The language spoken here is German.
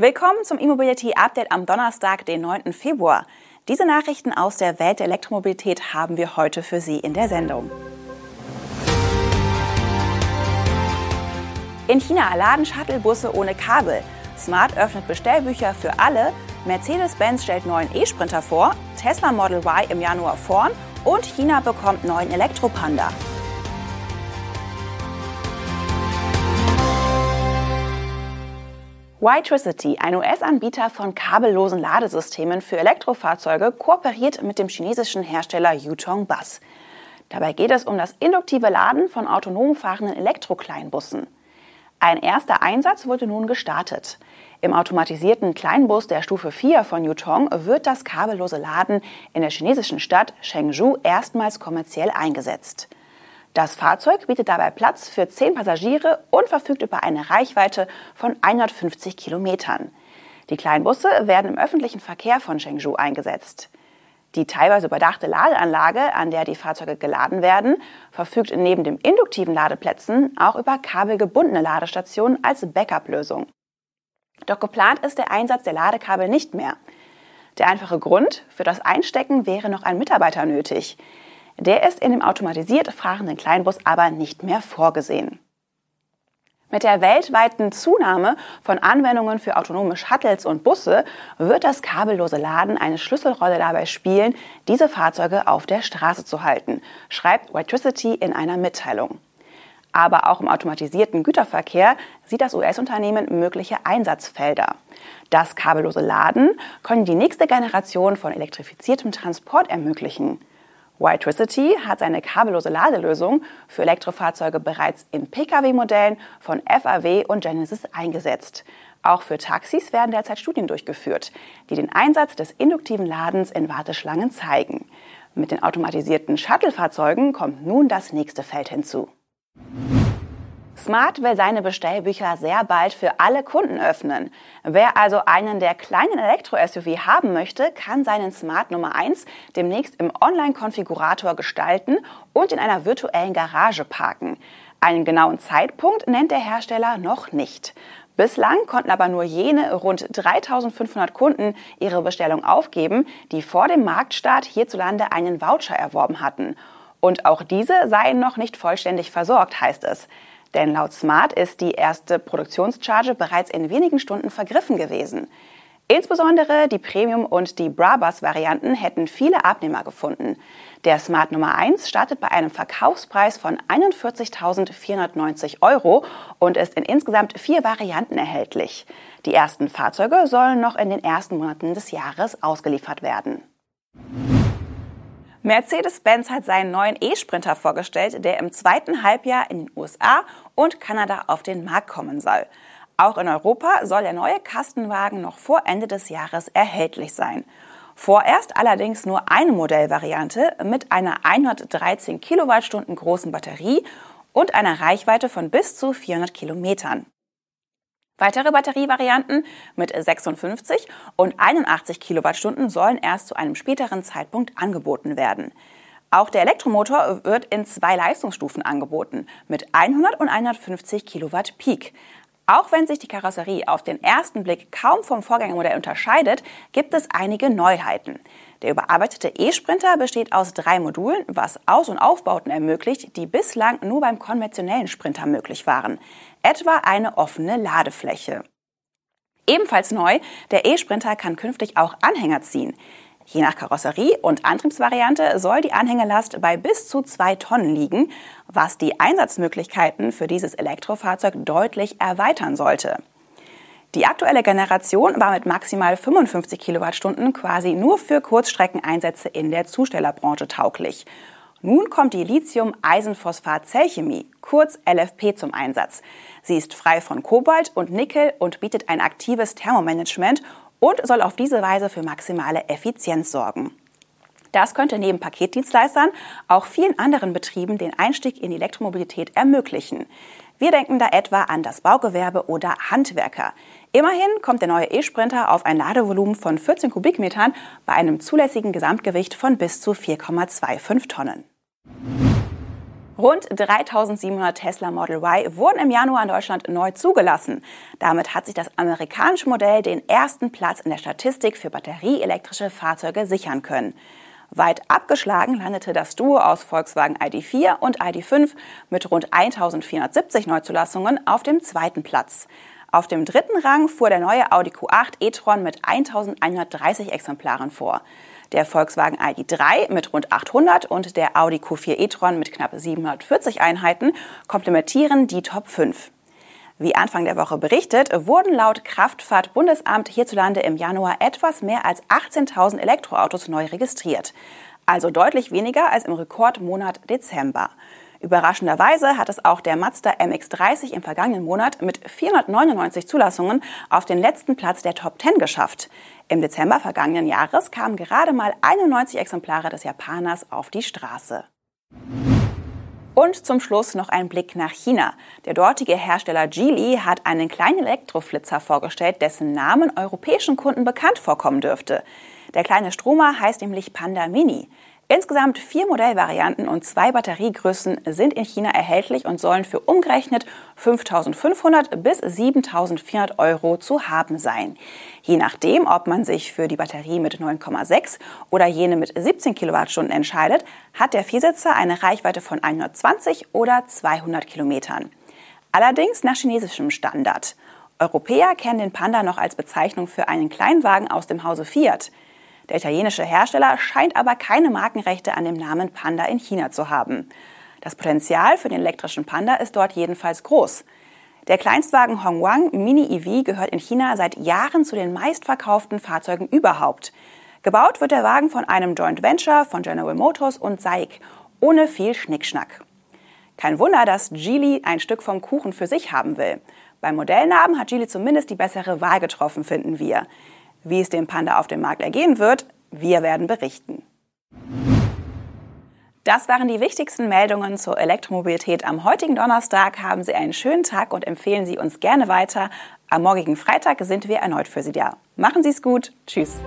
Willkommen zum E-Mobility Update am Donnerstag, den 9. Februar. Diese Nachrichten aus der Welt der Elektromobilität haben wir heute für Sie in der Sendung. In China laden Shuttlebusse ohne Kabel. Smart öffnet Bestellbücher für alle. Mercedes-Benz stellt neuen E-Sprinter vor. Tesla Model Y im Januar vorn. Und China bekommt neuen Elektropanda. Ytricity, ein US-Anbieter von kabellosen Ladesystemen für Elektrofahrzeuge, kooperiert mit dem chinesischen Hersteller Yutong Bus. Dabei geht es um das induktive Laden von autonom fahrenden Elektrokleinbussen. Ein erster Einsatz wurde nun gestartet. Im automatisierten Kleinbus der Stufe 4 von Yutong wird das kabellose Laden in der chinesischen Stadt Chengdu erstmals kommerziell eingesetzt. Das Fahrzeug bietet dabei Platz für 10 Passagiere und verfügt über eine Reichweite von 150 Kilometern. Die Kleinbusse werden im öffentlichen Verkehr von Chengdu eingesetzt. Die teilweise überdachte Ladeanlage, an der die Fahrzeuge geladen werden, verfügt neben den induktiven Ladeplätzen auch über kabelgebundene Ladestationen als Backup-Lösung. Doch geplant ist der Einsatz der Ladekabel nicht mehr. Der einfache Grund, für das Einstecken wäre noch ein Mitarbeiter nötig. Der ist in dem automatisiert fahrenden Kleinbus aber nicht mehr vorgesehen. Mit der weltweiten Zunahme von Anwendungen für autonome Shuttles und Busse wird das kabellose Laden eine Schlüsselrolle dabei spielen, diese Fahrzeuge auf der Straße zu halten, schreibt Whitricity in einer Mitteilung. Aber auch im automatisierten Güterverkehr sieht das US-Unternehmen mögliche Einsatzfelder. Das kabellose Laden können die nächste Generation von elektrifiziertem Transport ermöglichen. Whitricity hat seine kabellose Ladelösung für Elektrofahrzeuge bereits in Pkw-Modellen von FAW und Genesis eingesetzt. Auch für Taxis werden derzeit Studien durchgeführt, die den Einsatz des induktiven Ladens in Warteschlangen zeigen. Mit den automatisierten Shuttle-Fahrzeugen kommt nun das nächste Feld hinzu. Smart will seine Bestellbücher sehr bald für alle Kunden öffnen. Wer also einen der kleinen Elektro-SUV haben möchte, kann seinen Smart Nummer 1 demnächst im Online-Konfigurator gestalten und in einer virtuellen Garage parken. Einen genauen Zeitpunkt nennt der Hersteller noch nicht. Bislang konnten aber nur jene rund 3500 Kunden ihre Bestellung aufgeben, die vor dem Marktstart hierzulande einen Voucher erworben hatten. Und auch diese seien noch nicht vollständig versorgt, heißt es. Denn laut Smart ist die erste Produktionscharge bereits in wenigen Stunden vergriffen gewesen. Insbesondere die Premium- und die Brabus-Varianten hätten viele Abnehmer gefunden. Der Smart Nummer 1 startet bei einem Verkaufspreis von 41.490 Euro und ist in insgesamt vier Varianten erhältlich. Die ersten Fahrzeuge sollen noch in den ersten Monaten des Jahres ausgeliefert werden. Mercedes-Benz hat seinen neuen E-Sprinter vorgestellt, der im zweiten Halbjahr in den USA und Kanada auf den Markt kommen soll. Auch in Europa soll der neue Kastenwagen noch vor Ende des Jahres erhältlich sein. Vorerst allerdings nur eine Modellvariante mit einer 113 Kilowattstunden großen Batterie und einer Reichweite von bis zu 400 Kilometern. Weitere Batterievarianten mit 56 und 81 Kilowattstunden sollen erst zu einem späteren Zeitpunkt angeboten werden. Auch der Elektromotor wird in zwei Leistungsstufen angeboten, mit 100 und 150 Kilowatt Peak. Auch wenn sich die Karosserie auf den ersten Blick kaum vom Vorgängermodell unterscheidet, gibt es einige Neuheiten. Der überarbeitete E-Sprinter besteht aus drei Modulen, was Aus- und Aufbauten ermöglicht, die bislang nur beim konventionellen Sprinter möglich waren. Etwa eine offene Ladefläche. Ebenfalls neu, der E-Sprinter kann künftig auch Anhänger ziehen. Je nach Karosserie und Antriebsvariante soll die Anhängelast bei bis zu zwei Tonnen liegen, was die Einsatzmöglichkeiten für dieses Elektrofahrzeug deutlich erweitern sollte. Die aktuelle Generation war mit maximal 55 Kilowattstunden quasi nur für Kurzstreckeneinsätze in der Zustellerbranche tauglich. Nun kommt die Lithium-Eisenphosphat-Zellchemie, kurz LFP, zum Einsatz. Sie ist frei von Kobalt und Nickel und bietet ein aktives Thermomanagement und soll auf diese Weise für maximale Effizienz sorgen. Das könnte neben Paketdienstleistern auch vielen anderen Betrieben den Einstieg in die Elektromobilität ermöglichen. Wir denken da etwa an das Baugewerbe oder Handwerker. Immerhin kommt der neue E-Sprinter auf ein Ladevolumen von 14 Kubikmetern bei einem zulässigen Gesamtgewicht von bis zu 4,25 Tonnen. Rund 3700 Tesla Model Y wurden im Januar in Deutschland neu zugelassen. Damit hat sich das amerikanische Modell den ersten Platz in der Statistik für batterieelektrische Fahrzeuge sichern können. Weit abgeschlagen landete das Duo aus Volkswagen ID4 und ID5 mit rund 1470 Neuzulassungen auf dem zweiten Platz. Auf dem dritten Rang fuhr der neue Audi Q8 e-tron mit 1130 Exemplaren vor der Volkswagen ID3 mit rund 800 und der Audi Q4 e-tron mit knapp 740 Einheiten komplementieren die Top 5. Wie Anfang der Woche berichtet, wurden laut Kraftfahrtbundesamt hierzulande im Januar etwas mehr als 18.000 Elektroautos neu registriert. Also deutlich weniger als im Rekordmonat Dezember. Überraschenderweise hat es auch der Mazda MX30 im vergangenen Monat mit 499 Zulassungen auf den letzten Platz der Top 10 geschafft. Im Dezember vergangenen Jahres kamen gerade mal 91 Exemplare des Japaners auf die Straße. Und zum Schluss noch ein Blick nach China. Der dortige Hersteller Geely hat einen kleinen Elektroflitzer vorgestellt, dessen Namen europäischen Kunden bekannt vorkommen dürfte. Der kleine Stromer heißt nämlich Panda Mini. Insgesamt vier Modellvarianten und zwei Batteriegrößen sind in China erhältlich und sollen für umgerechnet 5.500 bis 7.400 Euro zu haben sein. Je nachdem, ob man sich für die Batterie mit 9,6 oder jene mit 17 Kilowattstunden entscheidet, hat der Viersitzer eine Reichweite von 120 oder 200 Kilometern. Allerdings nach chinesischem Standard. Europäer kennen den Panda noch als Bezeichnung für einen Kleinwagen aus dem Hause Fiat. Der italienische Hersteller scheint aber keine Markenrechte an dem Namen Panda in China zu haben. Das Potenzial für den elektrischen Panda ist dort jedenfalls groß. Der Kleinstwagen Hongguang Mini EV gehört in China seit Jahren zu den meistverkauften Fahrzeugen überhaupt. Gebaut wird der Wagen von einem Joint Venture von General Motors und SAIC, ohne viel Schnickschnack. Kein Wunder, dass Geely ein Stück vom Kuchen für sich haben will. Beim Modellnamen hat Geely zumindest die bessere Wahl getroffen, finden wir. Wie es dem Panda auf dem Markt ergehen wird, wir werden berichten. Das waren die wichtigsten Meldungen zur Elektromobilität am heutigen Donnerstag. Haben Sie einen schönen Tag und empfehlen Sie uns gerne weiter. Am morgigen Freitag sind wir erneut für Sie da. Machen Sie es gut. Tschüss.